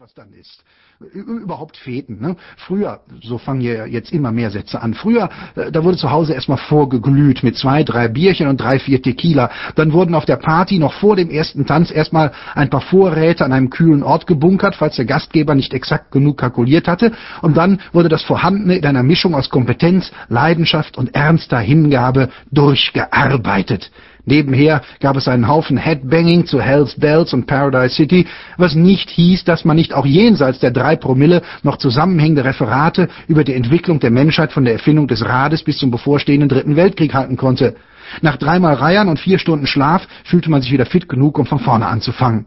was dann ist. Überhaupt Feten. Ne? Früher, so fangen ja jetzt immer mehr Sätze an, früher, äh, da wurde zu Hause erstmal vorgeglüht mit zwei, drei Bierchen und drei, vier Tequila. Dann wurden auf der Party noch vor dem ersten Tanz erstmal ein paar Vorräte an einem kühlen Ort gebunkert, falls der Gastgeber nicht exakt genug kalkuliert hatte. Und dann wurde das Vorhandene in einer Mischung aus Kompetenz, Leidenschaft und ernster Hingabe durchgearbeitet. Nebenher gab es einen Haufen Headbanging zu Hells Bells und Paradise City, was nicht hieß, dass man nicht auch jenseits der drei Promille noch zusammenhängende Referate über die Entwicklung der Menschheit von der Erfindung des Rades bis zum bevorstehenden Dritten Weltkrieg halten konnte. Nach dreimal Reiern und vier Stunden Schlaf fühlte man sich wieder fit genug, um von vorne anzufangen.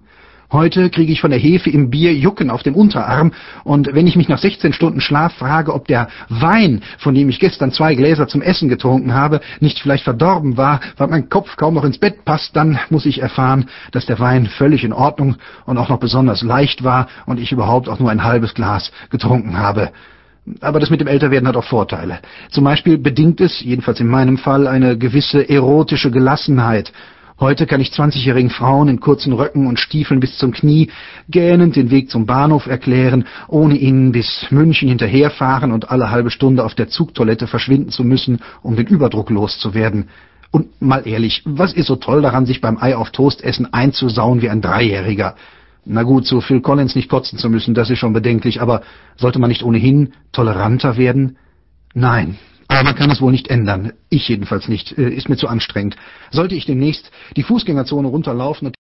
Heute kriege ich von der Hefe im Bier Jucken auf dem Unterarm, und wenn ich mich nach 16 Stunden Schlaf frage, ob der Wein, von dem ich gestern zwei Gläser zum Essen getrunken habe, nicht vielleicht verdorben war, weil mein Kopf kaum noch ins Bett passt, dann muss ich erfahren, dass der Wein völlig in Ordnung und auch noch besonders leicht war und ich überhaupt auch nur ein halbes Glas getrunken habe. Aber das mit dem Älterwerden hat auch Vorteile. Zum Beispiel bedingt es, jedenfalls in meinem Fall, eine gewisse erotische Gelassenheit, Heute kann ich 20-jährigen Frauen in kurzen Röcken und Stiefeln bis zum Knie gähnend den Weg zum Bahnhof erklären, ohne ihnen bis München hinterherfahren und alle halbe Stunde auf der Zugtoilette verschwinden zu müssen, um den Überdruck loszuwerden. Und mal ehrlich, was ist so toll daran, sich beim Ei auf Toast essen einzusauen wie ein Dreijähriger? Na gut, so Phil Collins nicht kotzen zu müssen, das ist schon bedenklich, aber sollte man nicht ohnehin toleranter werden? Nein, aber man kann es wohl nicht ändern. Ich jedenfalls nicht. Äh, ist mir zu anstrengend. Sollte ich demnächst die Fußgängerzone runterlaufen und